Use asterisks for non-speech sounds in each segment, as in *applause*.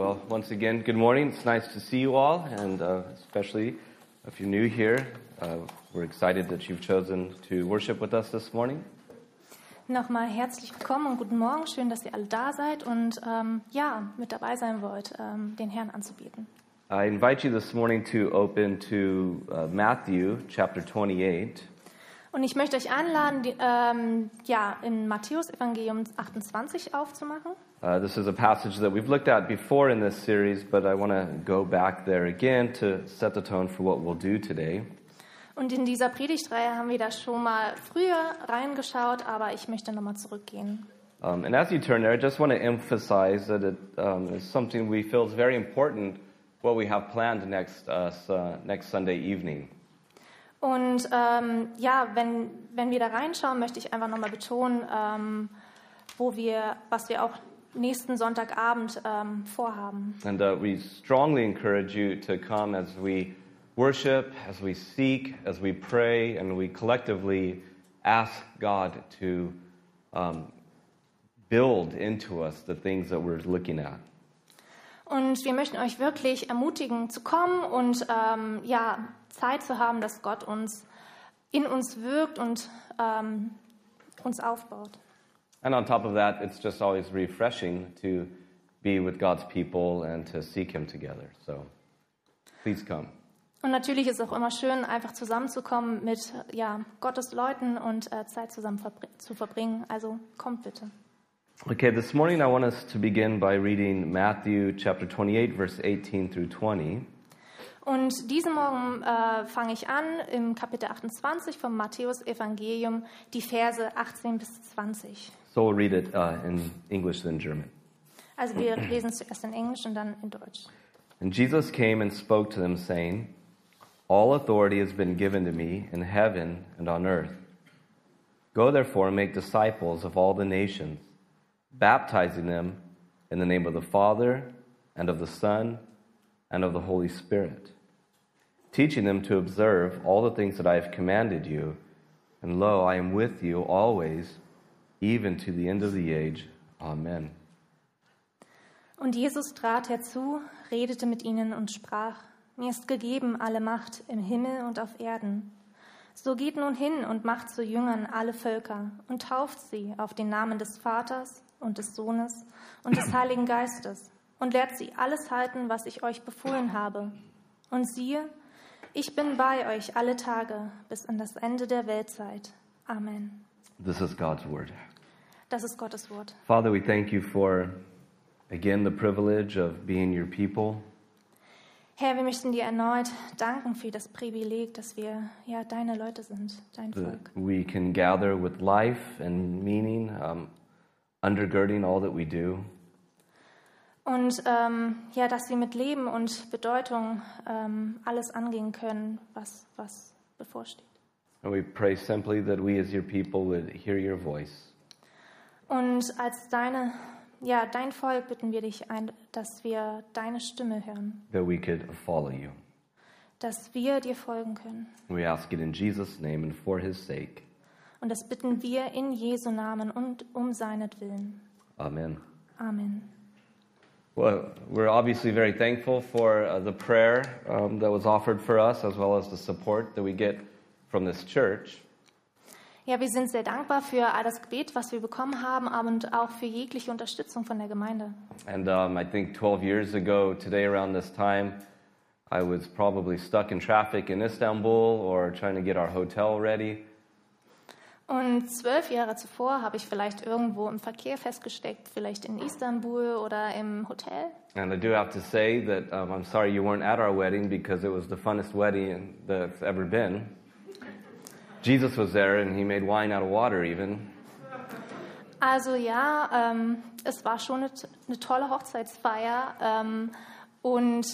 Well, once again, good morning. It's nice to see you all, and uh, especially if you're new here, uh, we're excited that you've chosen to worship with us this morning. Nochmal herzlich willkommen und guten Morgen. Schön, dass ihr alle da seid und ähm, ja, mit dabei sein wollt, ähm, den Herrn anzubieten. I invite you this morning to open to uh, Matthew chapter 28. Und ich möchte euch einladen, die, ähm, ja, in Matthäus Evangelium 28 aufzumachen. Uh, this is a passage that we've looked at before in this series, but I want to go back there again to set the tone for what we'll do today. Und in dieser Predigtreihe haben wir da schon mal früher reingeschaut, aber ich möchte nochmal zurückgehen. Um, and as you turn there, I just want to emphasize that it um, is something we feel is very important what we have planned next, uh, uh, next Sunday evening. Und ähm, ja, wenn, wenn wir da reinschauen, möchte ich einfach nochmal betonen, ähm, wo wir, was wir auch nächsten Sonntagabend ähm, vorhaben. And uh, we strongly encourage you to come as we worship, as we seek, as we pray, and we collectively ask God to um, build into us the things that we're looking at. Und wir möchten euch wirklich ermutigen zu kommen und ähm, ja, Zeit zu haben, dass Gott uns in uns wirkt und ähm, uns aufbaut. And on top of that, it's just always refreshing to be with God's people and to seek Him together. So please come. Und natürlich ist es auch immer schön, einfach zusammenzukommen mit ja, Gottes Leuten und äh, Zeit zusammen verbr zu verbringen. Also kommt bitte. Okay, this morning I want us to begin by reading Matthew chapter 28, verse 18 through 20. Und diesen Morgen äh, fange ich an im Kapitel 28 vom Matthäus Evangelium, die Verse 18 bis 20. So we'll read it uh, in English then German. Also wir lesen zuerst in Englisch und dann in Deutsch. And Jesus came and spoke to them, saying, All authority has been given to me in heaven and on earth. Go therefore and make disciples of all the nations, baptizing them in the name of the Father, and of the Son, and of the Holy Spirit, teaching them to observe all the things that I have commanded you. And lo, I am with you always, even to the end of the age. Amen. Und Jesus trat herzu, redete mit ihnen und sprach, Mir ist gegeben alle Macht im Himmel und auf Erden. So geht nun hin und macht zu Jüngern alle Völker und tauft sie auf den Namen des Vaters und des Sohnes und des Heiligen Geistes und lehrt sie alles halten, was ich euch befohlen habe. Und siehe, ich bin bei euch alle Tage bis an das Ende der Weltzeit. Amen. This is God's word. Das ist Gottes Wort. Father, we thank you for, again, the privilege of being your people. Herr, wir möchten dir erneut danken für das Privileg, dass wir ja deine Leute sind, dein that Volk. we can gather with life and meaning, um, undergirding all that we do. Und ähm, ja, dass wir mit Leben und Bedeutung ähm, alles angehen können, was, was bevorsteht. And we pray simply that we as your people would hear your voice, Und als deine, ja, dein Volk bitten wir dich ein, dass wir deine Stimme hören, that we could follow you. dass wir dir folgen können. We ask it in Jesus' name and for his sake. Und das bitten wir in Jesu Namen und um seinetwillen. Amen. Amen. Well, we're obviously very thankful for uh, the prayer um, that was offered for us, as well as the support that we get from this church. Ja, wir sind sehr dankbar für all das Gebet, was wir bekommen haben, und auch für jegliche Unterstützung von der Gemeinde. And um, I think 12 years ago, today around this time, I was probably stuck in traffic in Istanbul or trying to get our hotel ready. Und zwölf Jahre zuvor habe ich vielleicht irgendwo im Verkehr festgesteckt, vielleicht in Istanbul oder im Hotel. And I do have to say that um, I'm sorry you weren't at our wedding because it was the funnest wedding that's ever been. Jesus was there and he made wine out of water, even. Also ja, ähm, es war schon eine, eine tolle Hochzeitsfeier ähm, und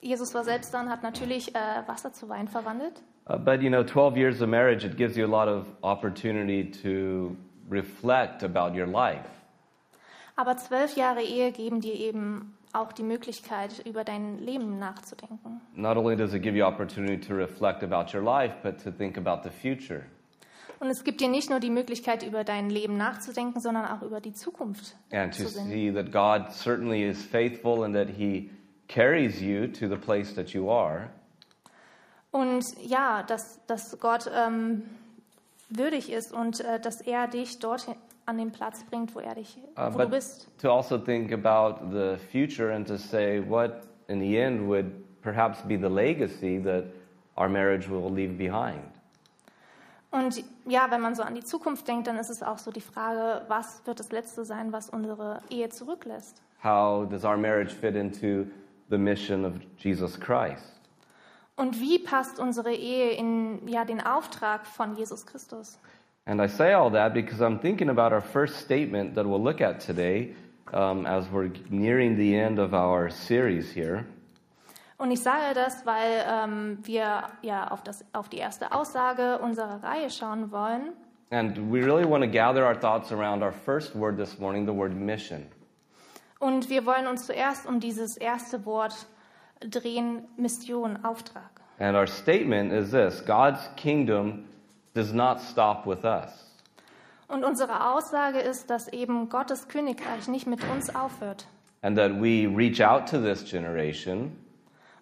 Jesus war selbst dann, hat natürlich äh, Wasser zu Wein verwandelt. Uh, but you know, 12 years of marriage, it gives you a lot of opportunity to reflect about your life. Aber zwölf Jahre Ehe geben dir eben auch die Möglichkeit, über dein Leben nachzudenken. Not only does it give you opportunity to reflect about your life, but to think about the future. Und es gibt dir nicht nur die Möglichkeit, über dein Leben nachzudenken, sondern auch über die Zukunft and to zu sinnen. see that God certainly is faithful and that He carries you to the place that you are. Und ja, dass, dass Gott ähm, würdig ist und äh, dass er dich dort an den Platz bringt, wo er dich, Uh, wo but du bist. to also think about the future and to say what, in the end, would perhaps be the legacy that our marriage will leave behind. Und ja, wenn man so an die Zukunft denkt, dann ist es auch so die Frage, was wird das Letzte sein, was unsere Ehe zurücklässt? How does our marriage fit into the mission of Jesus Christ? Und wie passt unsere Ehe in ja, den Auftrag von Jesus Christus? And I say all that because I'm thinking about our first statement that we'll look at today um, as we're nearing the end of our series here. Und ich sage das, weil ähm, wir ja auf, das, auf die erste Aussage unserer Reihe schauen wollen. And we really want to gather our thoughts around our first word this morning, the word mission. Und wir wollen uns zuerst um dieses erste Wort drehen, Mission, Auftrag. And our statement is this God's kingdom does not stop with us. Und unsere Aussage ist, dass eben Gottes Königreich nicht mit uns aufhört. And that we reach out to this generation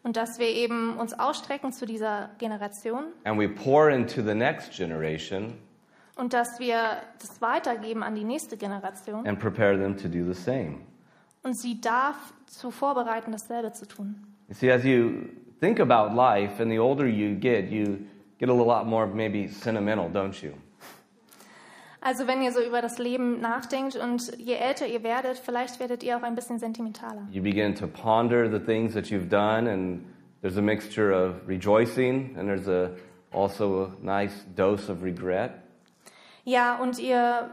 Und dass wir eben uns ausstrecken zu dieser Generation and we pour into the next generation und dass wir das weitergeben an die nächste Generation and prepare them to do the same. und sie darf zu vorbereiten, dasselbe zu tun. You see, as you think about life and the older you get, you get a lot more maybe sentimental, don't you? Also wenn ihr so über das Leben nachdenkt und je älter ihr werdet, vielleicht werdet ihr auch ein bisschen sentimentaler. You begin to ponder the things that you've done, and there's a mixture of rejoicing, and there's a, also a nice dose of regret. Ja, und ihr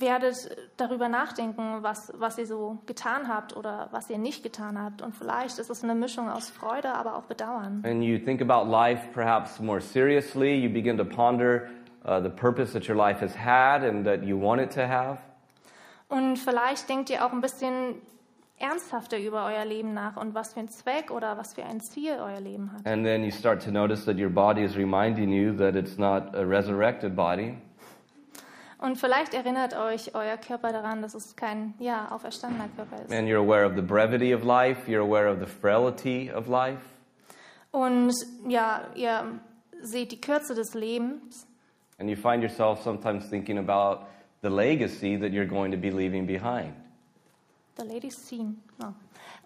werdet darüber nachdenken, was, was ihr so getan habt oder was ihr nicht getan habt. Und vielleicht ist es eine Mischung aus Freude, aber auch Bedauern. And you think about life perhaps more seriously. You begin to ponder uh, the purpose that your life has had and that you want it to have. Und vielleicht denkt ihr auch ein bisschen ernsthafter über euer Leben nach und was für ein Zweck oder was für ein Ziel euer Leben hat. And then you start to notice that your body is reminding you that it's not a resurrected body, Und vielleicht erinnert euch euer Körper daran, dass es kein ja, auferstandener Körper ist. and you're aware of the brevity of life, you're aware of the frailty of life. Und ja, ihr seht die Kürze des Lebens And you find yourself sometimes thinking about the legacy that you're going to be leaving behind. The Ladies Scene.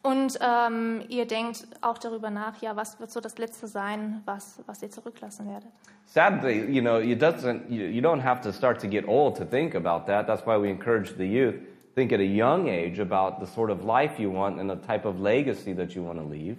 Und ähm, ihr denkt auch darüber nach, ja, was wird so das Letzte sein, was, was ihr zurücklassen werdet. Sadly, you know, it doesn't, you, you don't have to start to get old to think about that. That's why we encourage the youth. Think at a young age about the sort of life you want and the type of legacy that you want to leave.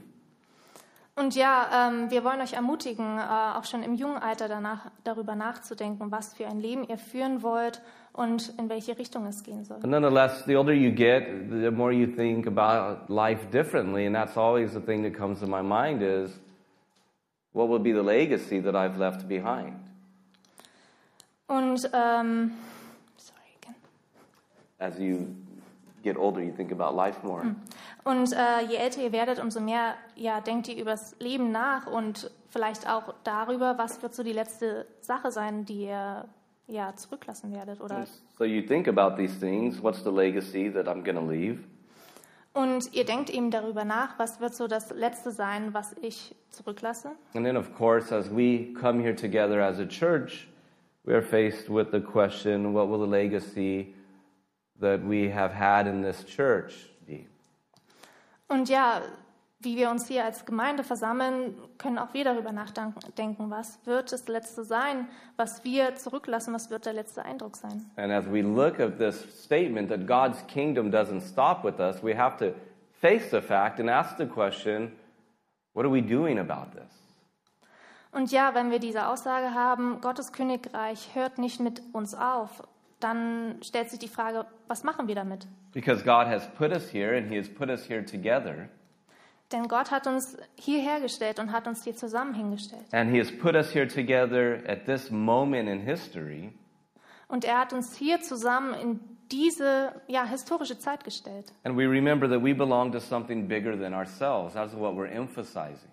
Und ja, ähm, wir wollen euch ermutigen, äh, auch schon im jungen Alter danach, darüber nachzudenken, was für ein Leben ihr führen wollt und in welche Richtung es gehen soll. But nonetheless, the older you get, the more you think about life differently. And that's always the thing that comes to my mind is, what will be the legacy that I've left behind? Und ähm, sorry, again. As you get older, you think about life more. Und äh, je älter ihr werdet, umso mehr ja, denkt ihr über das Leben nach und vielleicht auch darüber, was wird so die letzte Sache sein, die ihr ja, zurücklassen werdet. Oder So you think about these things. What's the legacy that I'm going to leave? und ihr denkt eben darüber nach, was wird so das Letzte sein, was ich zurücklasse. And then, of course, as we come here together as a church, we are faced with the question what will the legacy that we have had in this church be? Und ja, wie wir uns hier als Gemeinde versammeln, können auch wir darüber nachdenken, was wird das Letzte sein, was wir zurücklassen, was wird der letzte Eindruck sein. And as we look at this statement that God's kingdom doesn't stop with us, we have to face the fact and ask the question what are we doing about this? Und ja, wenn wir diese Aussage haben, Gottes Königreich hört nicht mit uns auf, dann stellt sich die Frage, was machen wir damit? Because God has put us here and He has put us here together, Denn Gott hat uns hierher gestellt und hat uns hier zusammen hingestellt. and He has put us here together at this moment in history. Und er hat uns hier zusammen in diese ja, historische Zeit gestellt. And we remember that we belong to something bigger than ourselves. That's what we're emphasizing.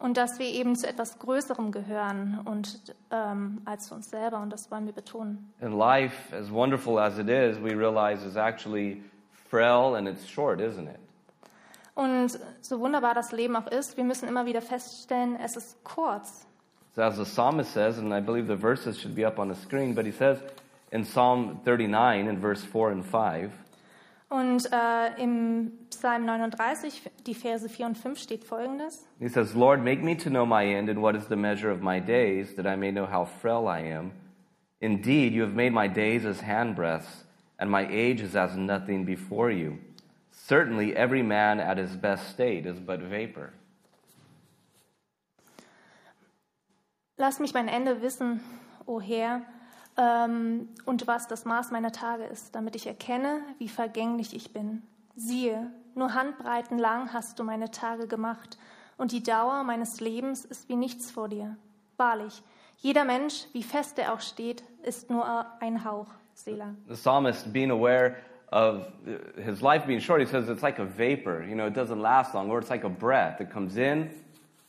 und dass wir eben zu etwas Größerem gehören und ähm, als zu uns selber und das wollen wir betonen. And life, as wonderful as it is, we realize is actually frail and it's short, isn't it? Und so wunderbar das Leben auch ist, wir müssen immer wieder feststellen, es ist kurz. So as the psalmist says, and I believe the verses should be up on the screen, but he says in Psalm 39 in verse 4 and 5, Und äh, im Psalm 39, die Verse 4 und 5 steht folgendes. he says, Lord, make me to know my end and what is the measure of my days, that I may know how frail I am. Indeed, you have made my days as handbreadths, and my age is as nothing before you. Certainly, every man at his best state is but vapor. Lass mich mein Ende wissen, o Herr, ähm, und was das Maß meiner Tage ist, damit ich erkenne, wie vergänglich ich bin. Siehe, nur Handbreiten lang hast du meine Tage gemacht, und die Dauer meines Lebens ist wie nichts vor dir. Wahrlich, jeder Mensch, wie fest er auch steht, ist nur ein Hauch. Selah. The psalmist, being aware of his life being short, he says it's like a vapor. You know, it doesn't last long, or it's like a breath. It comes in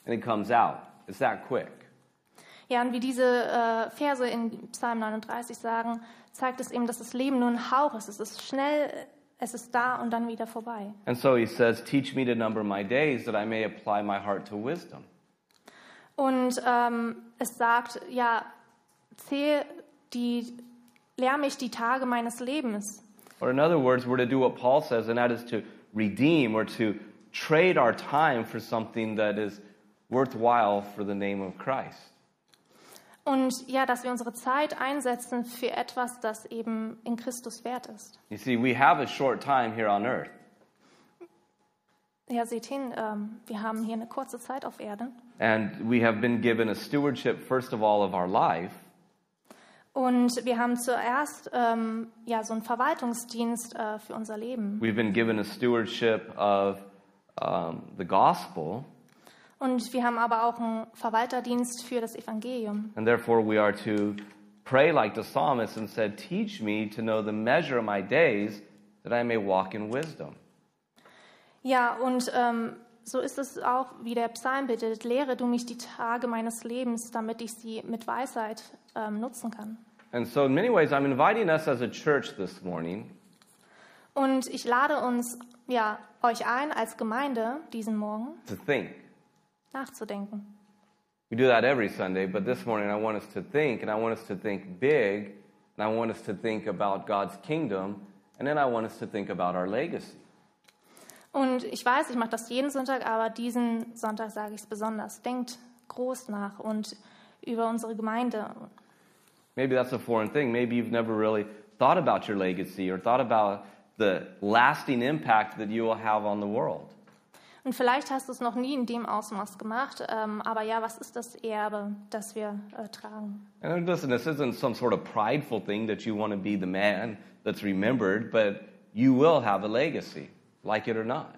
and it comes out. It's that quick. Ja, und wie diese äh, Verse in Psalm 39 sagen, zeigt es eben, dass das Leben nur ein Hauch ist. Es ist schnell, es ist da und dann wieder vorbei. And so he says, Teach me to number my days that I may apply my heart to wisdom. Und ähm, es sagt, ja, zähl die, lehr mich die Tage meines Lebens. Or in other words, we're to do what Paul says, and that is to redeem or to trade our time for something that is worthwhile for the name of Christ. Und ja, dass wir unsere Zeit einsetzen für etwas, das eben in Christus wert ist. You see, we have a short time here on earth. Ja, seht hin, ähm, wir haben hier eine kurze Zeit auf Erde. And we have been given a stewardship, first of all, of our life. Und wir haben zuerst ähm, ja, so einen Verwaltungsdienst äh, für unser Leben. We've been given a stewardship of um, the gospel, Und wir haben aber auch einen Verwalterdienst für das Evangelium. and therefore we are to pray like the psalmist and said, Teach me to know the measure of my days that I may walk in wisdom. Ja, und ähm, so ist es auch, wie der Psalm bittet, lehre du mich die Tage meines Lebens, damit ich sie mit Weisheit ähm, nutzen kann. And so, in many ways, I'm inviting us as a church this morning Und ich lade uns, ja, euch ein, als Gemeinde diesen Morgen to think. nachzudenken. We do that every Sunday, but this morning I want us to think, and I want us to think big, and I want us to think about God's kingdom, and then I want us to think about our legacy. Und ich weiß, ich mache das jeden Sonntag, aber diesen Sonntag sage ich es besonders. Denkt groß nach und über unsere Gemeinde. Maybe that's a foreign thing. Maybe you've never really thought about your legacy or thought about the lasting impact that you will have on the world. Und vielleicht hast du es noch nie in dem Ausmaß gemacht, ähm, aber ja, was ist das Erbe, das wir äh, tragen? And listen, this isn't some sort of prideful thing that you want to be the man that's remembered, but you will have a legacy, like it or not.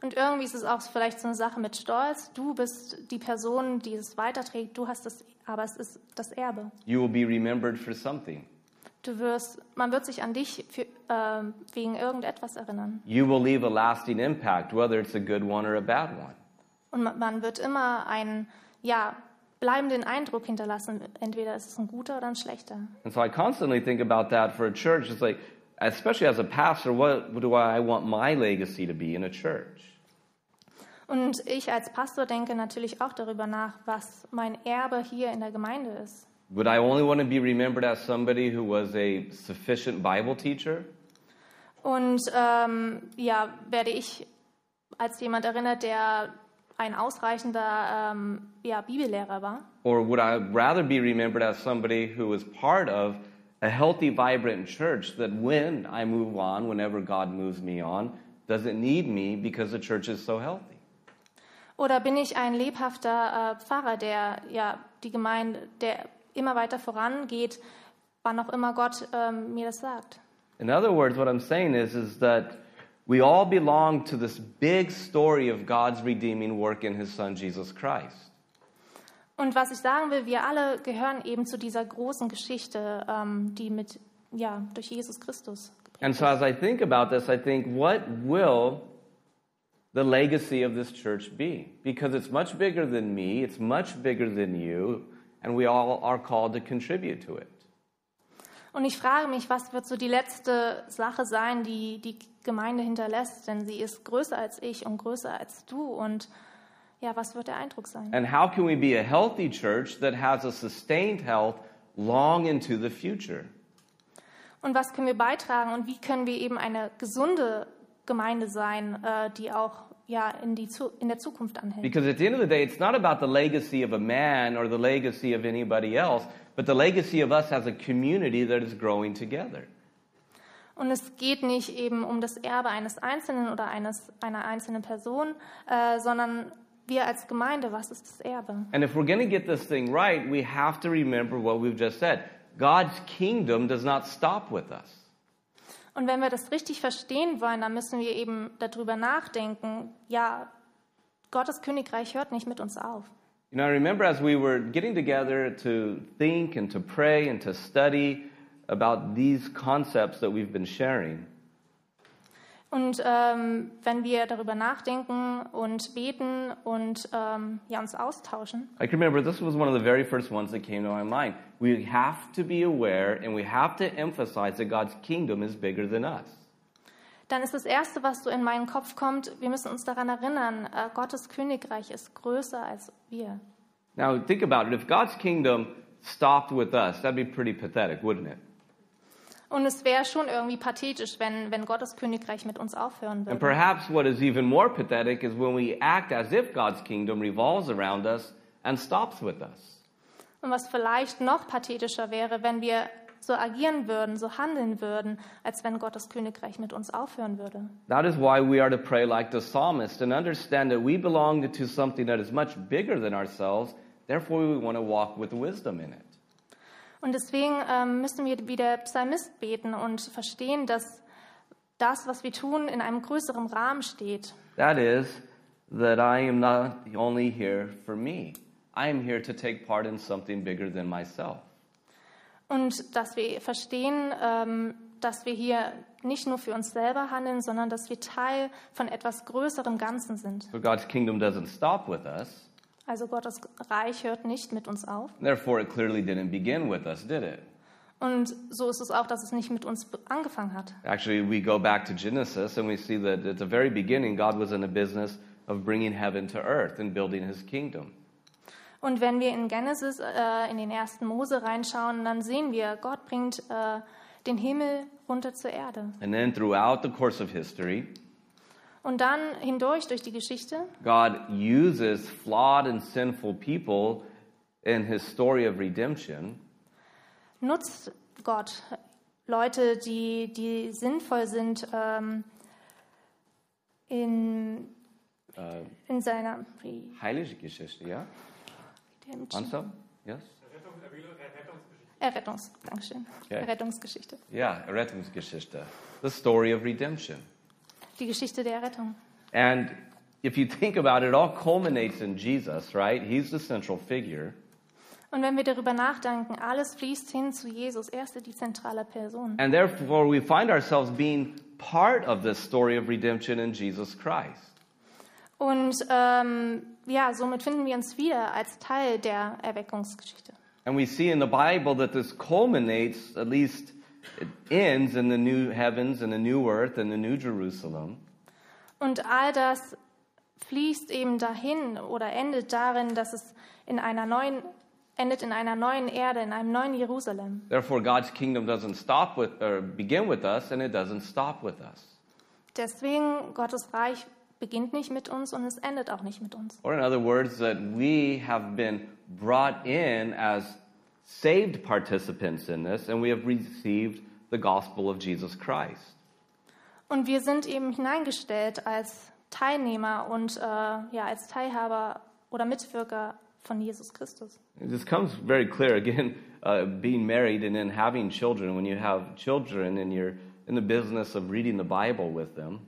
Und irgendwie ist es auch vielleicht so eine Sache mit Stolz. Du bist die Person, die es weiterträgt. Du hast das, aber es ist das Erbe. You will be remembered for something. Du wirst, man wird sich an dich für, ähm, wegen irgendetwas erinnern. You will leave a lasting impact, whether it's a good one or a bad one. Und man wird immer einen, ja, bleibenden Eindruck hinterlassen. Entweder ist es ein guter oder ein schlechter. And so I constantly think about that for a church. It's like, especially as a pastor, what do I want my legacy to be in a church? Und ich als Pastor denke natürlich auch darüber nach, was mein Erbe hier in der Gemeinde ist. Would I only want to be remembered as somebody who was a sufficient Bible teacher? Und ähm, ja, werde ich als jemand erinnert, der ein ausreichender ähm, ja, Bibellehrer war? Or would I rather be remembered as somebody who was part of a healthy, vibrant church that when I move on, whenever God moves me on, doesn't need me because the church is so healthy? Oder bin ich ein lebhafter äh, Pfarrer, der ja die Gemeinde, der immer weiter vorangeht, wann auch immer Gott ähm, mir das sagt? In other words, what I'm saying is, is that we all belong to this big story of God's redeeming work in His Son Jesus Christ. Und was ich sagen will, wir alle gehören eben zu dieser großen Geschichte, ähm, die mit ja durch Jesus Christus. And so, as I think about this, I think, what will the legacy of this church be? Because it's much bigger than me, it's much bigger than you, and we all are called to contribute to it. Und ich frage mich, was wird so die letzte Sache sein, die die Gemeinde hinterlässt? Denn sie ist größer als ich und größer als du. Und ja, was wird der Eindruck sein? And how can we be a healthy church that has a sustained health long into the future? Und was können wir beitragen? Und wie können wir eben eine gesunde Gemeinde sein, äh, die auch ja, in, die, Zu- in der Zukunft anhält? Because at the end of the day, it's not about the legacy of a man or the legacy of anybody else, but the legacy of us as a community that is growing together. Und es geht nicht eben um das Erbe eines Einzelnen oder eines, einer einzelnen Person, äh, sondern wir als Gemeinde, was ist das Erbe? And if we're going to get this thing right, we have to remember what we've just said. God's kingdom does not stop with us. Und wenn wir das richtig verstehen wollen, dann müssen wir eben darüber nachdenken, ja, Gottes Königreich hört nicht mit uns auf. You know, I remember as we were getting together to think and to pray and to study about these concepts that we've been sharing, Und ähm, wenn wir darüber nachdenken und beten und ähm, ja, uns austauschen, I can remember this was one of the very first ones that came to my mind. We have to be aware and we have to emphasize that God's kingdom is bigger than us. dann ist das Erste, was so in meinen Kopf kommt, wir müssen uns daran erinnern, äh, Gottes Königreich ist größer als wir. Now, think about it. If God's kingdom stopped with us, that'd be pretty pathetic, wouldn't it? Und es wäre schon irgendwie pathetisch, wenn, wenn Gottes Königreich mit uns aufhören And würde. perhaps what is even more pathetic is when we act as if God's kingdom revolves around us and stops with us. Und was vielleicht noch pathetischer wäre, wenn wir so agieren würden, so handeln würden, als wenn Gottes Königreich mit uns aufhören würde. That is why we are to pray like the psalmist and understand that we belong to something that is much bigger than ourselves. Therefore, we want to walk with wisdom in it. Und deswegen ähm, müssen wir wie der Psalmist beten und verstehen, dass das, was wir tun, in einem größeren Rahmen steht. That is, that I am not only here for me, I am here to take part in something bigger than myself. Und dass wir verstehen, ähm, dass wir hier nicht nur für uns selber handeln, sondern dass wir Teil von etwas größerem Ganzen sind. So God's kingdom doesn't stop with us. Also Gottes Reich hört nicht mit uns auf. Therefore, it clearly didn't begin with us, did it? Und so ist es auch, dass es nicht mit uns angefangen hat. Actually, we go back to Genesis and we see that at the very beginning, God was in the business of bringing heaven to earth and building his kingdom. Und wenn wir in Genesis, äh, in den ersten Mose reinschauen, dann sehen wir, Gott bringt äh, den Himmel runter zur Erde. And then throughout the course of history, Und dann hindurch durch die Geschichte God uses flawed and sinful people in his story of redemption nutzt Gott Leute, die, die sinnvoll sind ähm, in, uh, in seiner wie- heilige Geschichte, yeah? Ansel? Yes? Errettungs, Dankeschön. Okay. Errettungsgeschichte. Yeah, Rettungsgeschichte. The story of redemption. Die Geschichte der Errettung. And if you think about it, it all culminates in Jesus, right? He's the central figure. Und wenn wir darüber nachdenken, alles fließt hin zu Jesus. Er ist die zentrale Person. And therefore, we find ourselves being part of this story of redemption in Jesus Christ. Und ähm, ja, somit finden wir uns wieder als Teil der Erweckungsgeschichte. And we see in the Bible that this culminates, at least it ends in the new heavens and the new earth and the new Jerusalem. Und all das fließt eben dahin oder endet darin, dass es in einer neuen endet in einer neuen Erde, in einem neuen Jerusalem. Therefore, God's kingdom doesn't stop with or begin with us, and it doesn't stop with us. Deswegen Gottes Reich beginnt nicht mit uns und es endet auch nicht mit uns. Or in other words, that we have been brought in as saved participants in this, and we have received the gospel of Jesus Christ. Und wir sind eben hineingestellt als Teilnehmer und äh, ja als Teilhaber oder Mitwirker von Jesus Christus. This comes very clear again, *laughs* uh, being married and then having children. When you have children and you're in the business of reading the Bible with them,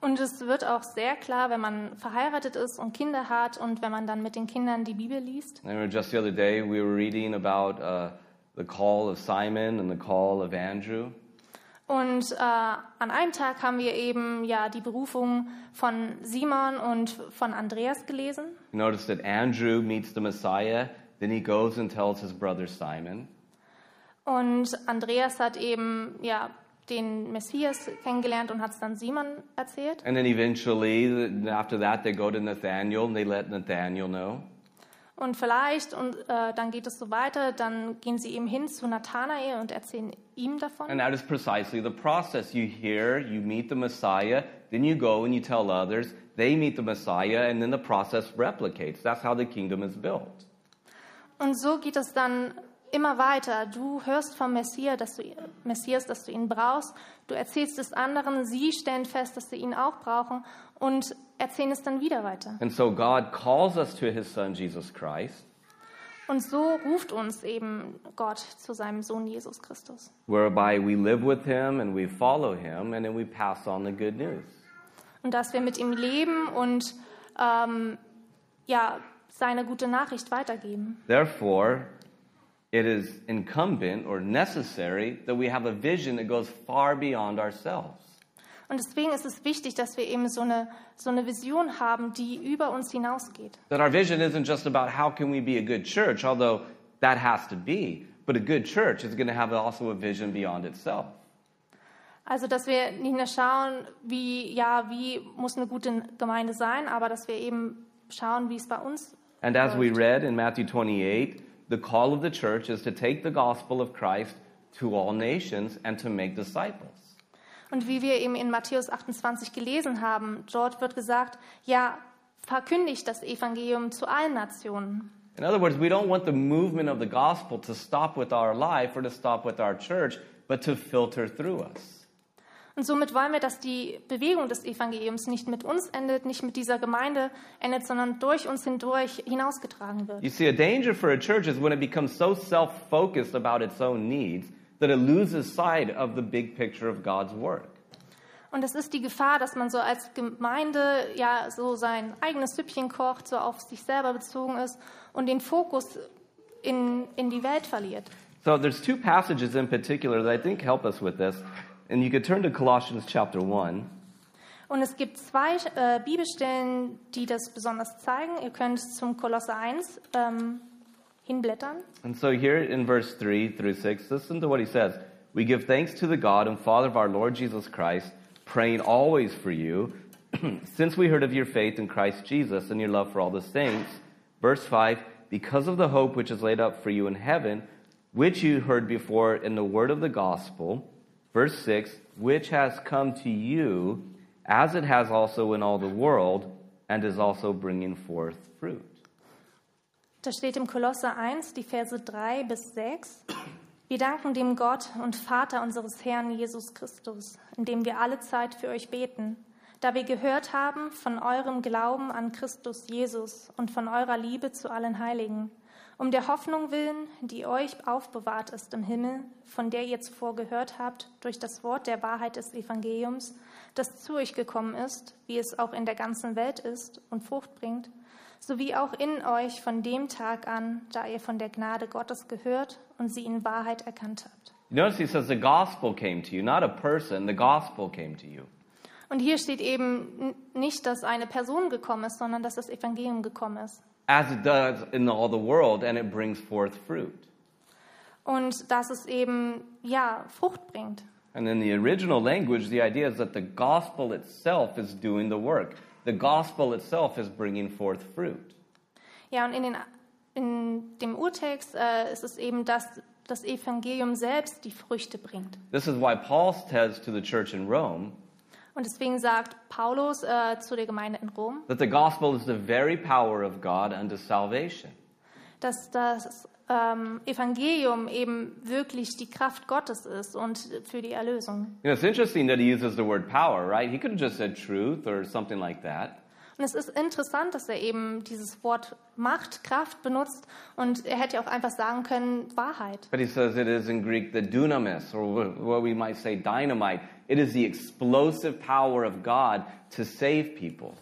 Und es wird auch sehr klar, wenn man verheiratet ist und Kinder hat und wenn man dann mit den Kindern die Bibel liest. Just the other day we were reading about uh, the call of Simon and the call of Andrew. Und äh, an einem Tag haben wir eben ja die Berufung von Simon und von Andreas gelesen. Notice that Andrew meets the Messiah, then he goes and tells his brother Simon. Und Andreas hat eben ja den Messias kennengelernt und hat es dann Simon erzählt. And then eventually, after that, they go to Nathaniel and they let Nathaniel know. Und vielleicht, und äh, dann geht es so weiter, dann gehen sie eben hin zu Nathanael und erzählen ihm davon. And that is precisely the process. You hear, you meet the Messiah, then you go and you tell others, they meet the Messiah, and then the process replicates. That's how the kingdom is built. Und so geht es dann immer weiter. Du hörst vom Messias, dass du, Messias, dass du ihn brauchst. Du erzählst es anderen. Sie stellen fest, dass sie ihn auch brauchen und erzählen es dann wieder weiter. And so God calls us to his son, Jesus Christ, Und so ruft uns eben Gott zu seinem Sohn Jesus Christus. whereby we live with him and we follow him, and then we pass on the good news. Und dass wir mit ihm leben und ähm, ja, seine gute Nachricht weitergeben. Therefore, it is incumbent or necessary that we have a vision that goes far beyond ourselves. Und deswegen ist es wichtig, dass wir eben so eine, so eine Vision haben, die über uns hinausgeht. That our vision isn't just about how can we be a good church, although that has to be, but a good church is going to have also a vision beyond itself. Also, dass wir nicht nur schauen, wie, ja, wie muss eine gute Gemeinde sein, aber dass wir eben schauen, wie es bei uns And as we read in Matthew 28, the call of the church is to take the gospel of Christ to all nations and to make disciples. Und wie wir eben in Matthäus 28 gelesen haben, dort wird gesagt, ja, verkündigt das Evangelium zu allen Nationen. In other words, we don't want the movement of the gospel to stop with our life or to stop with our church, but to filter through us. Und somit wollen wir, dass die Bewegung des Evangeliums nicht mit uns endet, nicht mit dieser Gemeinde endet, sondern durch uns hindurch hinausgetragen wird. You see, a danger for a church is when it becomes so self focused about its own needs that it loses sight of the big picture of God's work. Und es ist die Gefahr, dass man so als Gemeinde ja so sein eigenes Süppchen kocht, so auf sich selber bezogen ist und den Fokus in, in die Welt verliert. So there's two passages in particular that I think help us with this. And you could turn to Colossians chapter 1. Und es gibt zwei äh, Bibelstellen, die das besonders zeigen. Ihr könnt zum Kolosser 1 ähm, hinblättern. And so here in verse 3 through 6, listen to what he says. We give thanks to the God and Father of our Lord Jesus Christ, praying always for you, *clears throat* since we heard of your faith in Christ Jesus and your love for all the saints. Verse 5 Because of the hope which is laid up for you in heaven, which you heard before in the word of the gospel. Verse 6 Which has come to you, as it has also in all the world, and is also bringing forth fruit. Da steht im Kolosser 1, die Verse 3 bis 6. Wir danken dem Gott und Vater unseres Herrn Jesus Christus, indem wir alle Zeit für euch beten, da wir gehört haben von eurem Glauben an Christus Jesus und von eurer Liebe zu allen Heiligen, um der Hoffnung willen, die euch aufbewahrt ist im Himmel, von der ihr zuvor gehört habt, durch das Wort der Wahrheit des Evangeliums, das zu euch gekommen ist, wie es auch in der ganzen Welt ist und Frucht bringt, sowie auch in euch von dem Tag an, da ihr von der Gnade Gottes gehört und sie in Wahrheit erkannt habt. Notice he says the gospel came to you, not a person, the gospel came to you. Und hier steht eben nicht, dass eine Person gekommen ist, sondern dass das Evangelium gekommen ist. As it does in all the world, and it brings forth fruit. Und dass es eben, ja, Frucht bringt. And in the original language, the idea is that the gospel itself is doing the work. The gospel itself is bringing forth fruit. Ja, und in, den, in dem Urtext äh, ist es eben, dass das Evangelium selbst die Früchte bringt. This is why Paul says to the church in Rome Und deswegen sagt Paulus äh, zu der Gemeinde in Rom, that the gospel is the very power of God unto salvation. dass das ähm, Evangelium eben wirklich die Kraft Gottes ist und für die Erlösung. You know, it's interesting that he uses the word power, right? He could have just said truth or something like that. Und es ist interessant, dass er eben dieses Wort Macht, Kraft benutzt und er hätte auch einfach sagen können Wahrheit. But he says it is in Greek the dunamis, or wh- what we might say dynamite. It is the explosive power of God to save people.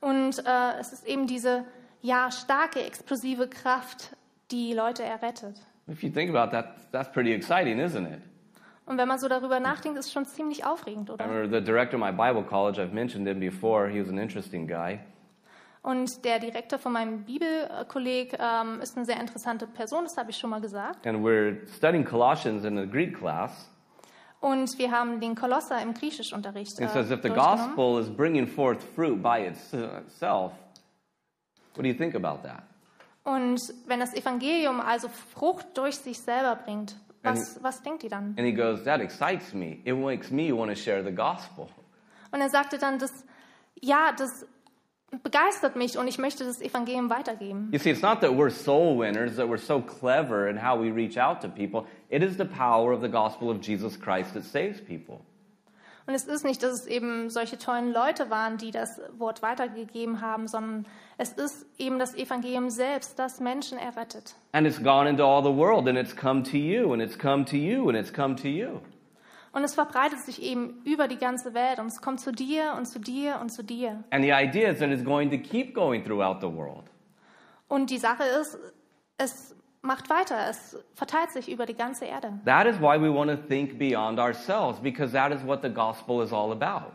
Und äh, es ist eben diese ja starke explosive Kraft, die Leute errettet. If you think about that, that's pretty exciting, isn't it? Und wenn man so darüber nachdenkt, ist es schon ziemlich aufregend, I oder? remember the director of my Bible college, I've mentioned him before, he was an interesting guy. Und der Direktor von meinem Bibelkolleg ähm, ist eine sehr interessante Person, das habe ich schon mal gesagt. And we're studying Colossians in a Greek class. Und wir haben den Kolosser im Griechischunterricht äh, It says if the gospel is bringing forth fruit by itself, what do you think about that? Und wenn das Evangelium also Frucht durch sich selber bringt, was, was denkt ihr dann? And he goes, That excites me. It makes me want to share the gospel. Und er sagte dann, das, ja, das begeistert mich und ich möchte das Evangelium weitergeben. You see, it's not that we're soul winners, that we're so clever in how we reach out to people. It is the power of the gospel of Jesus Christ that saves people. Und es ist nicht, dass es eben solche tollen Leute waren, die das Wort weitergegeben haben, sondern es ist eben das Evangelium selbst, das Menschen errettet. And it's gone into all the world, and it's come to you, and it's come to you, and it's come to you. Und es verbreitet sich eben über die ganze Welt und es kommt zu dir und zu dir und zu dir. And the idea is that it's going to keep going throughout the world. Und die Sache ist, es macht weiter, es verteilt sich über die ganze Erde. That is why we want to think beyond ourselves, because that is what the gospel is all about.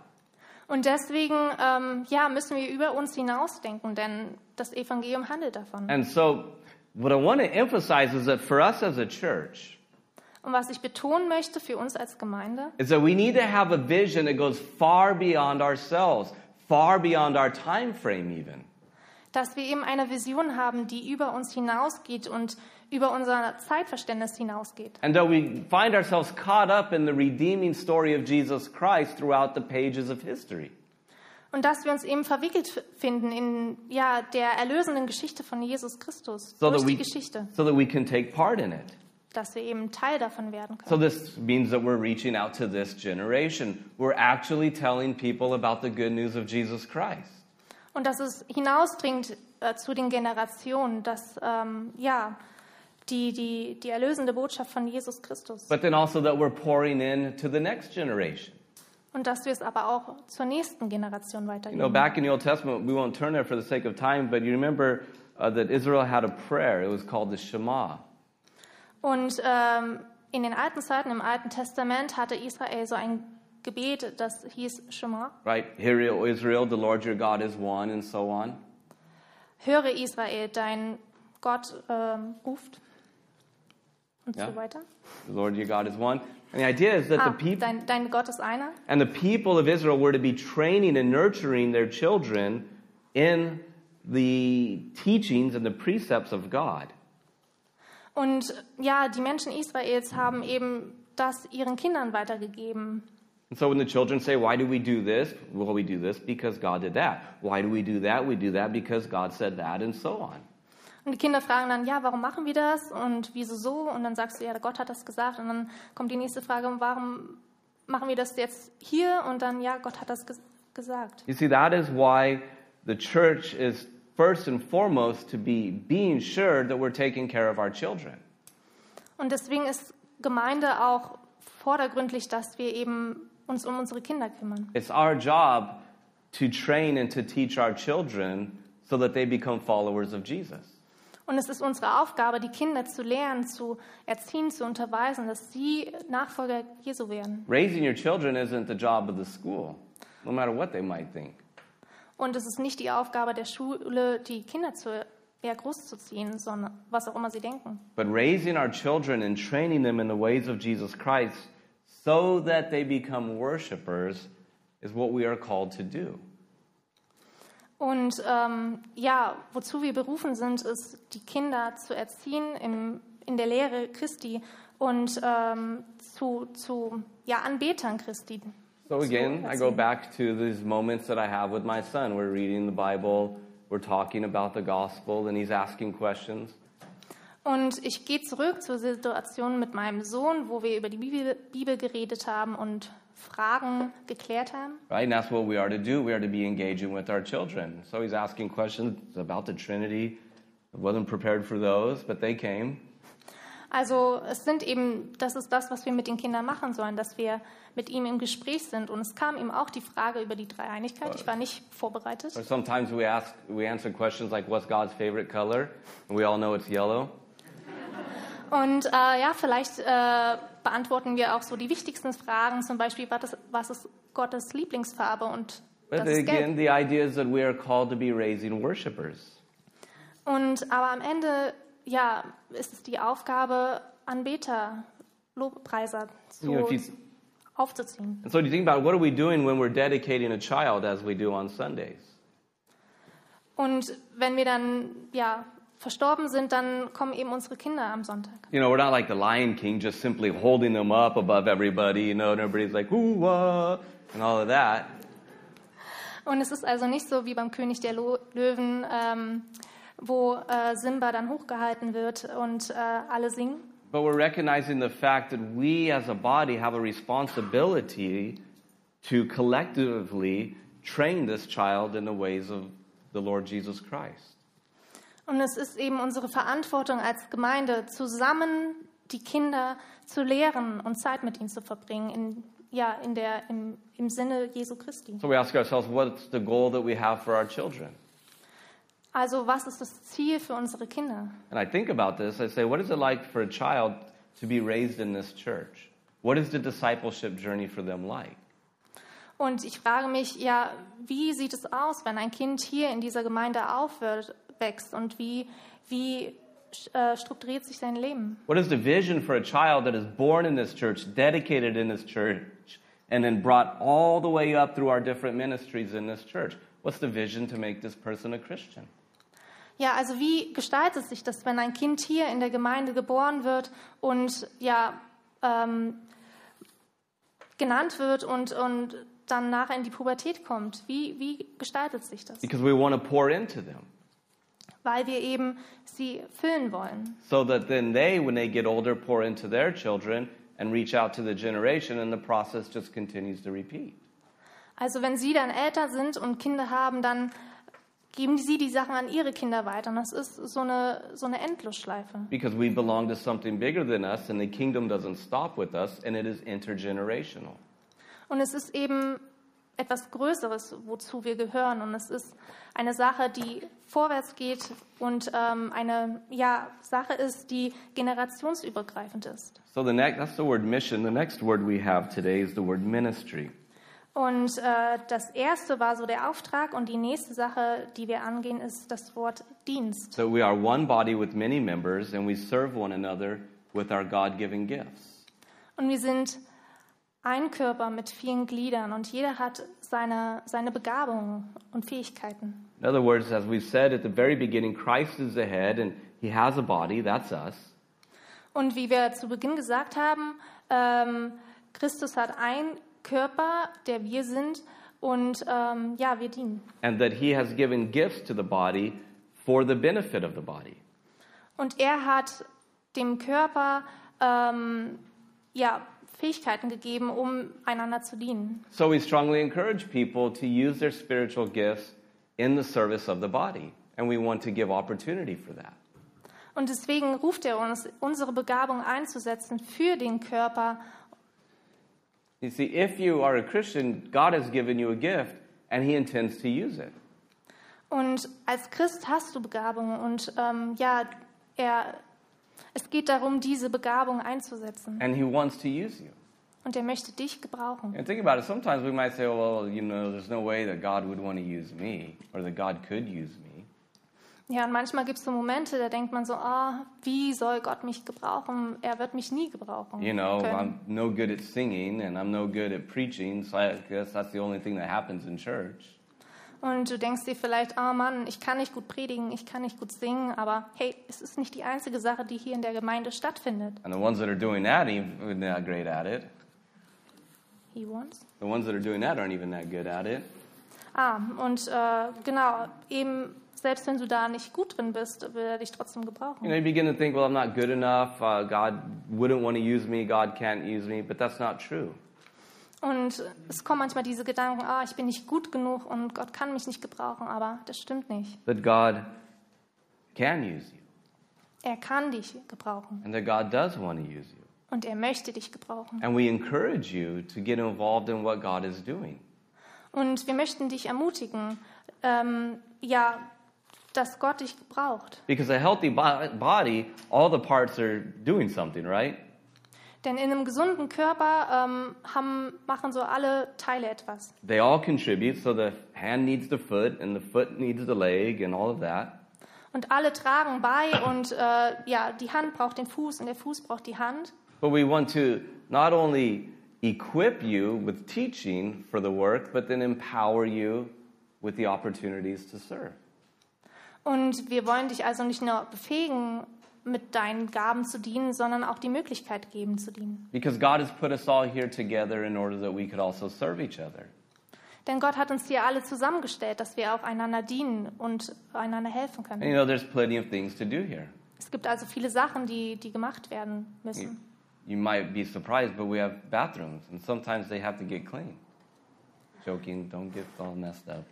Und deswegen ähm, ja, müssen wir über uns hinausdenken, denn das Evangelium handelt davon. And so, what I want to emphasize is that for us as a church, Und was ich betonen möchte für uns als Gemeinde, is that we need to have a vision that goes far beyond ourselves, far beyond our time frame, even. dass wir eben eine Vision haben, die über uns hinausgeht und über unser Zeitverständnis hinausgeht. And that we find ourselves caught up in the redeeming story of Jesus Christ throughout the pages of history. Und dass wir uns eben verwickelt finden in ja, der erlösenden Geschichte von Jesus Christus, So durch die we, Geschichte, so that we can take part in it. dass wir eben Teil davon werden So können. this means that we're reaching out to this generation. We're actually telling people about the good news of Jesus Christ. Und dass es hinausdringt äh, zu den Generationen, dass ähm, ja, die, die, die erlösende Botschaft von Jesus Christus. But then also that we're pouring in to the next generation. Und dass wir es aber auch zur nächsten Generation You know, weitergeben. back in the Old Testament, we won't turn there for the sake of time, but you remember uh, that Israel had a prayer. It was called the Shema. Und ähm, in den alten Zeiten, im Alten Testament, hatte Israel so ein Gebet, das hieß Shema. Right? Hear, O Israel, the Lord your God is one, and so on. Höre Israel, dein Gott ähm, ruft. Und Ja. so weiter. The Lord your God is one. And the idea is that Ah, the people dein, dein Gott ist einer. and the people of Israel were to be training and nurturing their children in the teachings and the precepts of God. Und ja, die Menschen Israels haben eben das ihren Kindern weitergegeben. And so when the children say, Why do we do this? Well, we do this because God did that. Why do we do that? We do that because God said that, and so on. Und die Kinder fragen dann, ja, warum machen wir das und wieso so? Und dann sagst du, ja, Gott hat das gesagt. Und dann kommt die nächste Frage, warum machen wir das jetzt hier? Und dann, ja, Gott hat das ges gesagt. You see, that is why the church is first and foremost to be being sure that we're taking care of our children. Und deswegen ist Gemeinde auch vordergründlich, dass wir eben uns um unsere Kinder kümmern. It's our job to train and to teach our children so that they become followers of Jesus. Und es ist unsere Aufgabe, die Kinder zu lehren, zu erziehen, zu unterweisen, dass sie Nachfolger Jesu werden. Raising your children isn't the job of the school, no matter what they might think. Und es ist nicht die Aufgabe der Schule, die Kinder zu eher großzuziehen, sondern was auch immer sie denken. But raising our children and training them in the ways of Jesus Christ so that they become worshipers is what we are called to do. Und ähm, ja, wozu wir berufen sind, ist, die Kinder zu erziehen im, in der Lehre Christi und ähm, zu, zu ja, Anbetern Christi. So again, I go back to these moments that I have with my son. We're reading the Bible, we're talking about the gospel, and he's asking questions. Und ich gehe zurück zur Situation mit meinem Sohn, wo wir über die Bibel, Bibel geredet haben und Fragen geklärt haben. Right? And that's what we are to do. We are to be engaging with our children. So he's asking questions about the Trinity. I wasn't prepared for those, but they came. Also es sind eben, das ist das, was wir mit den Kindern machen sollen, dass wir mit ihm im Gespräch sind. Und es kam ihm auch die Frage über die Dreieinigkeit. Ich war nicht vorbereitet. Or sometimes we ask, we answer questions like, "What's God's favorite color?" And we all know it's yellow. Und äh, ja, vielleicht äh, beantworten wir auch so die wichtigsten Fragen, zum Beispiel, was ist, Gottes Lieblingsfarbe und But das ist again, the idea is that we are called to be raising worshipers. Und aber am Ende, ja, ist es die Aufgabe, Anbeter, Lobpreiser zu, You know, you, aufzuziehen. and so you think about what are we doing when we're dedicating a child as we do on Sundays? Und wenn wir dann, ja, verstorben sind, dann kommen eben unsere Kinder am Sonntag. You know, we're not like the Lion King, just simply holding them up above everybody, you know, and everybody's like, ooh, uh, and all of that. Und es ist also nicht so wie beim König der Löwen, ähm, wo äh, Simba dann hochgehalten wird und äh, alle singen. But we're recognizing the fact that we as a body have a responsibility to collectively train this child in the ways of the Lord Jesus Christ. Und es ist eben unsere Verantwortung als Gemeinde, zusammen die Kinder zu lehren und Zeit mit ihnen zu verbringen, in, ja, in der, im, im Sinne Jesu Christi. So we ask ourselves, what's the goal that we have for our children? Also was ist das Ziel für unsere Kinder? And I think about this, I say, what is it like for a child to be raised in this church? What is the discipleship journey for them like? Und ich frage mich, ja, wie sieht es aus, wenn ein Kind hier in dieser Gemeinde aufwächst und wie, wie äh, strukturiert sich sein Leben? What is the vision for a child that is born in this church, dedicated in this church, and then brought all the way up through our different ministries in this church? What's the vision to make this person a Christian? Ja, also wie gestaltet sich das, wenn ein Kind hier in der Gemeinde geboren wird und ja ähm, genannt wird und, und dann nachher in die Pubertät kommt? Wie, wie gestaltet sich das? Because we want to pour into them Weil wir eben sie füllen wollen. so that then they, when they get older, pour into their children and reach out to the generation, and the process just continues to repeat. Also wenn sie dann älter sind und Kinder haben, dann geben sie die Sachen an ihre Kinder weiter. Und das ist so eine, so eine Endlosschleife. Because we belong to something bigger than us, and the kingdom doesn't stop with us, and it is intergenerational. Und es ist eben etwas Größeres, wozu wir gehören. Und es ist eine Sache, die vorwärts geht und ähm, eine ja, Sache ist, die generationsübergreifend ist. So the next, that's the word mission. The next word we have today is the word ministry. Und äh, das erste war so der Auftrag und die nächste Sache, die wir angehen, ist das Wort Dienst. So we are one body with many members, and we serve one another with our God-given gifts. Und wir sind ein Körper mit vielen Gliedern und jeder hat seine, seine Begabungen und Fähigkeiten. In other words, as we said at the very beginning, Christ is the head, and he has a body, that's us. Und wie wir zu Beginn gesagt haben, ähm, Christus hat einen Körper, der wir sind, und ähm, ja, wir dienen. And that he has given gifts to the body for the benefit of the body. Und er hat dem Körper ähm, ja, Fähigkeiten gegeben, um einander zu dienen. So we strongly encourage people to use their spiritual gifts in the service of the body, and we want to give opportunity for that. Und deswegen ruft er uns, unsere Begabung einzusetzen für den Körper. You see, if you are a Christian, God has given you a gift, and he intends to use it. Und als Christ hast du Begabungen und ähm, ja, er, es geht darum, diese Begabung einzusetzen. And he wants to use you. Und er möchte dich gebrauchen. And think about it. Sometimes we might say, well, you know, there's no way that God would want to use me, or that God could use me. Ja, und manchmal gibt es so Momente, da denkt man so, ah, wie soll Gott mich gebrauchen? Er wird mich nie gebrauchen You know, können. I'm no good at singing, and I'm no good at preaching, so I guess that's the only thing that happens in church. Und du denkst dir vielleicht, ah Mann, ich kann nicht gut predigen, ich kann nicht gut singen, aber hey, es ist nicht die einzige Sache, die hier in der Gemeinde stattfindet. And the ones that are doing that even that great at it. He wants. The ones that are doing that aren't even that good at it. Ah, und äh, genau, eben selbst wenn du da nicht gut drin bist, will er dich trotzdem You gebrauchen. know, you begin to think, well, I'm not good enough. Uh, God wouldn't want to use me. God can't use me. But that's not true. Und es kommen manchmal diese Gedanken, ah, ich bin nicht gut genug und Gott kann mich nicht gebrauchen, aber das stimmt nicht. That God can use you, Er kann dich gebrauchen and that God does want to use you. und er möchte dich gebrauchen. And we encourage you to get involved in what God is doing. Und wir möchten dich ermutigen, ähm, ja, dass Gott dich gebraucht. Because a healthy bo- body, all the parts are doing something, right? Denn in einem gesunden Körper ähm, haben, machen so alle Teile etwas. They all contribute, so the hand needs the foot, and the foot needs the leg, and all of that. Und alle tragen bei und äh, ja, die Hand braucht den Fuß und der Fuß braucht die Hand. But we want to not only equip you with teaching for the work, but then empower you with the opportunities to serve. Und wir wollen dich also nicht nur befähigen, mit deinen Gaben zu dienen, sondern auch die Möglichkeit geben zu dienen. Because God has put us all here together in order that we could also serve each other. Denn Gott hat uns hier alle zusammengestellt, dass wir auch einander dienen und einander helfen And können. you know, there's plenty of things to do here. Es gibt also viele Sachen, die, die gemacht werden müssen. You might be surprised, but we have bathrooms, and sometimes they have to get clean. Joking, don't get all messed up.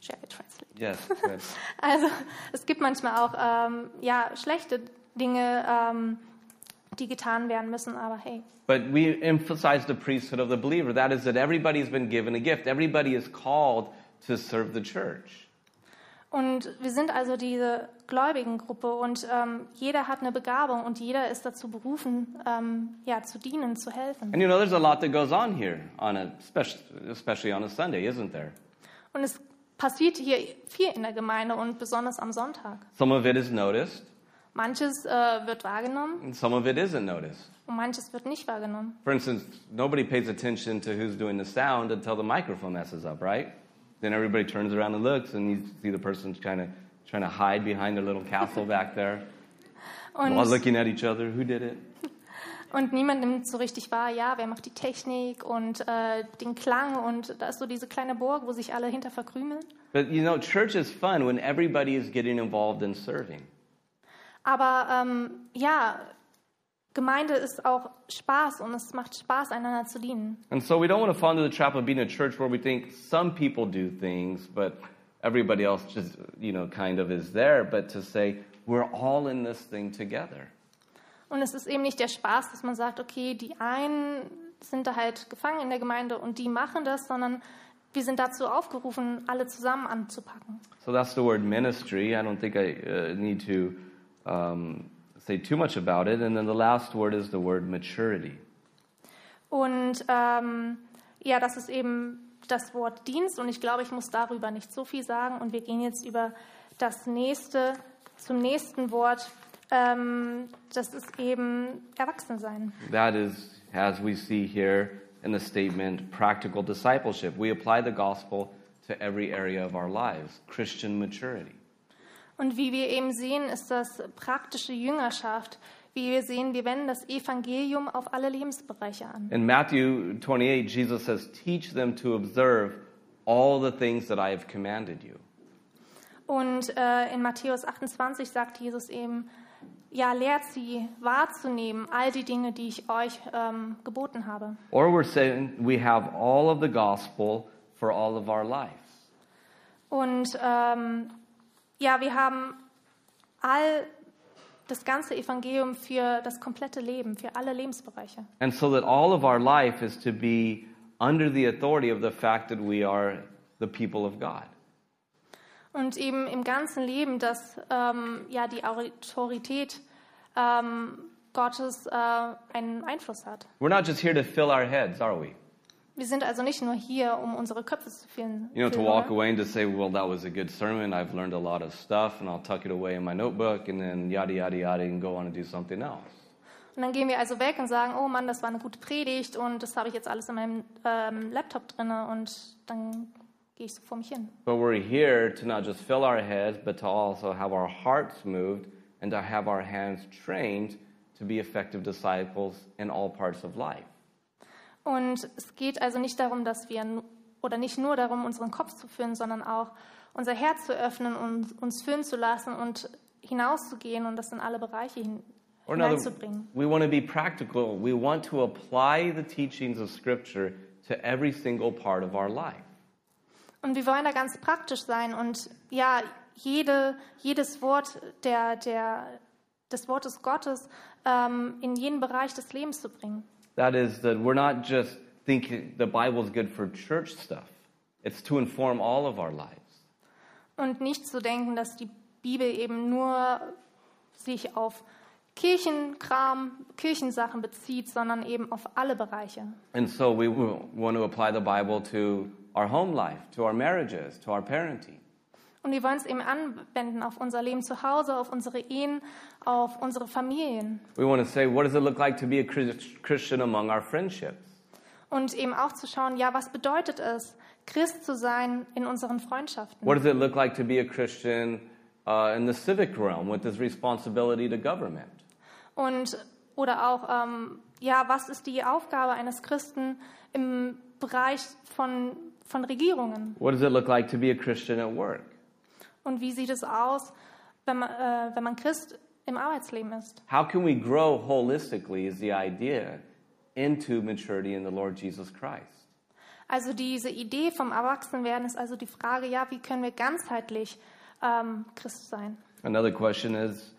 Shall I translate? Yes, *laughs* good. Also es gibt manchmal auch ähm, ja, schlechte Dinge, ähm, die getan werden müssen, aber hey. But we emphasize the priesthood of the believer. That is, that everybody's been given a gift. Everybody is called to serve the church. Und wir sind also diese gläubigen Gruppe und ähm, jeder hat eine Begabung und jeder ist dazu berufen, ähm, ja, zu dienen, zu helfen. And you know, there's a lot that goes on here, on a, especially, especially on a Sunday, isn't there? Und es passiert hier viel in der Gemeinde und besonders am Sonntag. Some of it is noticed, Manches äh, wird wahrgenommen and some of it isn't noticed. und manches wird nicht wahrgenommen. For instance, nobody pays attention to who's doing the sound until the microphone messes up, right? Then everybody turns around and looks, and you see the person trying to trying to hide behind their little castle back there, *laughs* Und, while looking at each other. Who did it? Und niemand nimmt so richtig wahr, ja, wer macht die Technik und äh, den Klang und da ist so diese kleine Burg, wo sich alle hinter verkrümeln. But you know, church is fun when everybody is getting involved in serving. Aber ähm, ja, Gemeinde ist auch Spaß und es macht Spaß, einander zu dienen. And so we don't want to fall into the trap of being a church where we think some people do things, but everybody else just, you know, kind of is there, but to say we're all in this thing together. Und es ist eben nicht der Spaß, dass man sagt, okay, die einen sind da halt gefangen in der Gemeinde und die machen das, sondern wir sind dazu aufgerufen, alle zusammen anzupacken. So that's the word ministry. I don't think I uh, need to um, say too much about it. And then the last word is the word maturity. Und ähm, ja, das ist eben das Wort Dienst und ich glaube, ich muss darüber nicht so viel sagen. Und wir gehen jetzt über das nächste, zum nächsten Wort. Ähm, das ist eben Erwachsensein. That is, as we see here in the statement, practical discipleship. We apply the gospel to every area of our lives, Christian maturity. Und wie wir eben sehen, ist das praktische Jüngerschaft. Wie wir sehen, wir wenden das Evangelium auf alle Lebensbereiche an. In Matthew 28, Jesus says, Teach them to observe all the things that I have commanded you. Und äh, in Matthäus 28 sagt Jesus eben, ja, lehrt sie wahrzunehmen, all die Dinge, die ich euch ähm, geboten habe. Or we're saying we have all of the gospel for all of our lives. Und ähm, ja, wir haben all das ganze Evangelium für das komplette Leben, für alle Lebensbereiche. And so that all of our life is to be under the authority of the fact that we are the people of God. Und eben im ganzen Leben, dass ähm, ja die Autorität ähm, Gottes äh, einen Einfluss hat. We're not just here to fill our heads, are we? Wir sind also nicht nur hier, um unsere Köpfe zu füllen. You know, to walk away and to say, well, that was a good sermon. I've learned a lot of stuff, and I'll tuck it away in my notebook, and then yada, yada, yada, and go on and do something else. Und dann gehen wir also weg und sagen, oh Mann, das war eine gute Predigt und das habe ich jetzt alles in meinem ähm, Laptop drin und dann gehe ich so vor mich hin. But we're here to not just fill our heads, but to also have our hearts moved and to have our hands trained to be effective disciples in all parts of life. Und es geht also nicht darum, dass wir, oder nicht nur darum, unseren Kopf zu füllen, sondern auch unser Herz zu öffnen und uns füllen zu lassen und hinauszugehen und das in alle Bereiche hin, Or another, hineinzubringen. we want to be practical. We want to apply the teachings of Scripture to every single part of our life. Und wir wollen da ganz praktisch sein und ja, jede, jedes Wort der, der, des Wortes Gottes ähm, in jeden Bereich des Lebens zu bringen. That is, that we're not just thinking the Bible's good for church stuff, it's to inform all of our lives. Und nicht zu denken, dass die Bibel eben nur sich auf Kirchenkram, Kirchensachen bezieht, sondern eben auf alle Bereiche. And so we want to apply the Bible to our home life, to our marriages, to our parenting. Und wir wollen es eben anwenden auf unser Leben zu Hause, auf unsere Ehen, auf unsere Familien. We want to say, what does it look like to be a Chris- Christian among our friendships? Und eben auch zu schauen, ja, was bedeutet es, Christ zu sein in unseren Freundschaften? What does it look like to be a Christian uh, in the civic realm with this responsibility to government? Und oder auch, ähm, ja, was ist die Aufgabe eines Christen im Bereich von, von Regierungen? What does it look like to be a Christian at work? Und wie sieht es aus, wenn man, äh, wenn man Christ im Arbeitsleben ist? How can we grow holistically is the idea into maturity in the Lord Jesus Christ. Also diese Idee vom Erwachsenwerden ist also die Frage, ja, wie können wir ganzheitlich ähm, Christ sein? Another question is,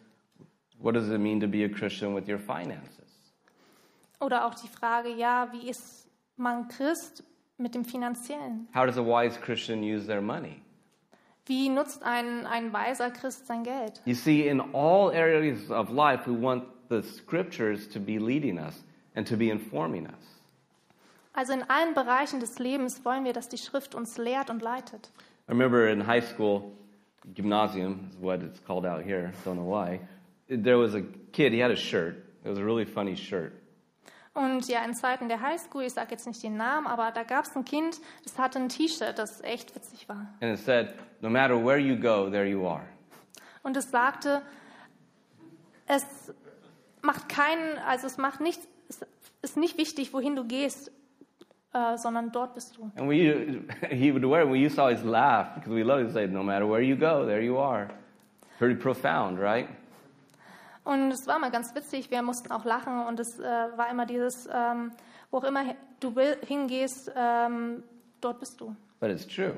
what does it mean to be a Christian with your finances? Oder auch die Frage, ja, wie ist man Christ mit dem Finanziellen? How does a wise Christian use their money? Wie nutzt ein, ein weiser Christ sein Geld? You see, in all areas of life, we want the scriptures to be leading us and to be informing us. Also in allen Bereichen des Lebens wollen wir, dass die Schrift uns lehrt und leitet. I remember in high school, gymnasium is what it's called out here, don't know why, there was a kid, he had a shirt. It was a really funny shirt. Und ja, in Zeiten der Highschool, ich sage jetzt nicht den Namen, aber da gab es ein Kind, das hatte ein T-Shirt, das echt witzig war. And it said, No matter where you go, there you are. Und es sagte, es macht keinen, also es macht nichts, es ist nicht wichtig, wohin du gehst, äh, sondern dort bist du. And we, *laughs* he would wear it. We used to always laugh because we loved to say, No matter where you go, there you are. Pretty profound, right? Und es war mal ganz witzig, wir mussten auch lachen und es äh, war immer dieses, ähm, wo auch immer du hingehst, ähm, dort bist du. But it's true.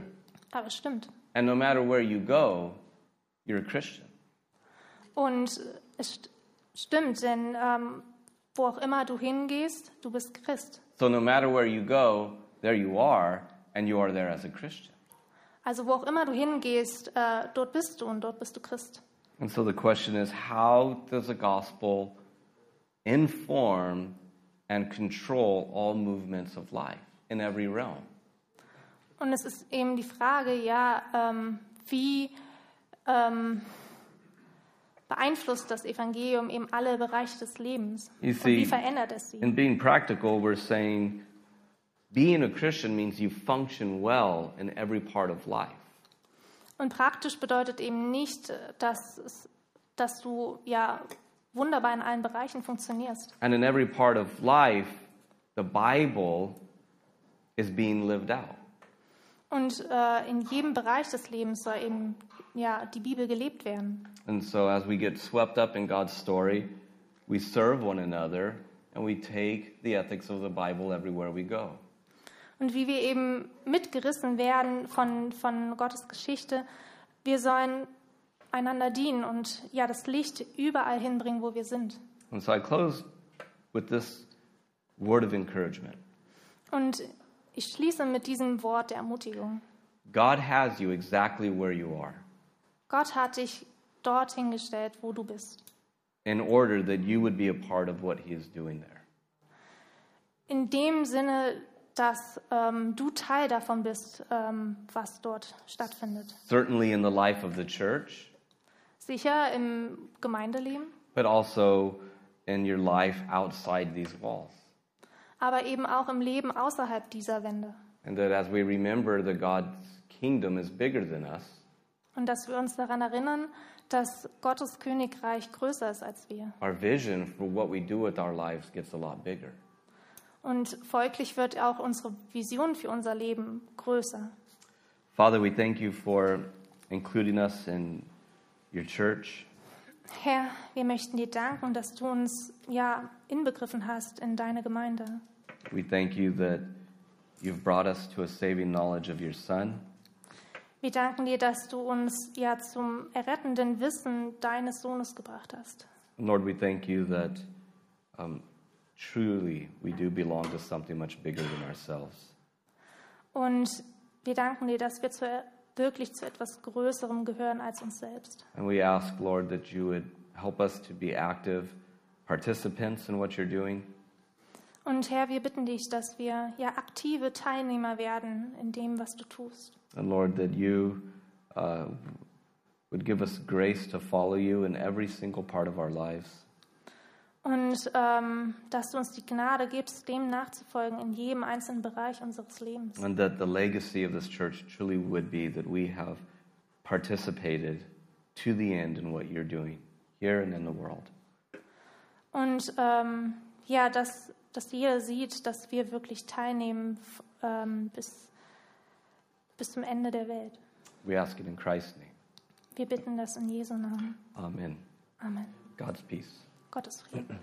Aber es stimmt. And no matter where you go, you're a Christian. Und es st stimmt, denn ähm, wo auch immer du hingehst, du bist Christ. So no matter where you go, there you are, and you are there as a Christian. Also wo auch immer du hingehst, äh, dort bist du und dort bist du Christ. And so the question is how does the gospel inform and control all movements of life in every realm? Und es ist eben die Frage, ja, ähm, wie ähm, beeinflusst das Evangelium eben alle Bereiche des Lebens? You Und wie see, verändert es sie? In being practical, we're saying being a Christian means you function well in every part of life. Und praktisch bedeutet eben nicht, äh, dass, dass du ja wunderbar in allen Bereichen funktionierst. And in every part of life, the Bible is being lived out. Und äh, in jedem Bereich des Lebens soll eben ja, die Bibel gelebt werden. And so as we get swept up in God's story, we serve one another and we take the ethics of the Bible everywhere we go. Und wie wir eben mitgerissen werden von, von Gottes Geschichte, wir sollen einander dienen und ja, das Licht überall hinbringen, wo wir sind. And so I close with this word of encouragement. Und ich schließe mit diesem Wort der Ermutigung. God has you exactly where you are Gott hat dich dorthin gestellt, wo du bist. in order that you would be a part of what he is doing there. In dem Sinne, dass ähm, du Teil davon bist, ähm, was dort stattfindet. Certainly in the life of the church, Sicher im Gemeindeleben, but also in your life outside these walls. aber eben auch im Leben außerhalb dieser Wände. And that as we remember that God's kingdom is bigger than us, Und dass wir uns daran erinnern, dass Gottes Königreich größer ist als wir. our vision for what we do with our lives gets a lot bigger. Und folglich wird auch unsere Vision für unser Leben größer. Father, we thank you for including us in your church. Herr, wir möchten dir danken, dass du uns ja inbegriffen hast in deine Gemeinde. We thank you that you've brought us to a saving knowledge of your Son. Wir danken dir, dass du uns ja zum errettenden Wissen deines Sohnes gebracht hast. Lord, we thank you that um, truly we do belong to something much bigger than ourselves. Und wir danken dir, dass wir zu, wirklich zu etwas Größerem gehören als uns selbst. And we ask, Lord, that you would help us to be active participants in what you're doing. Und Herr, wir bitten dich, dass wir ja aktive Teilnehmer werden in dem, was du tust. And Lord, that you uh, would give us grace to follow you in every single part of our lives. Und ähm, dass du uns die Gnade gibst, dem nachzufolgen in jedem einzelnen Bereich unseres Lebens. And that the legacy of this church truly would be that we have participated to the end in what you're doing here and in the world. Und ähm, ja, dass, dass jeder sieht, dass wir wirklich teilnehmen ähm, bis, bis zum Ende der Welt. We ask it in Christ's name. Wir bitten das in Jesu Namen. Amen. Amen. God's peace. Gottes Frieden.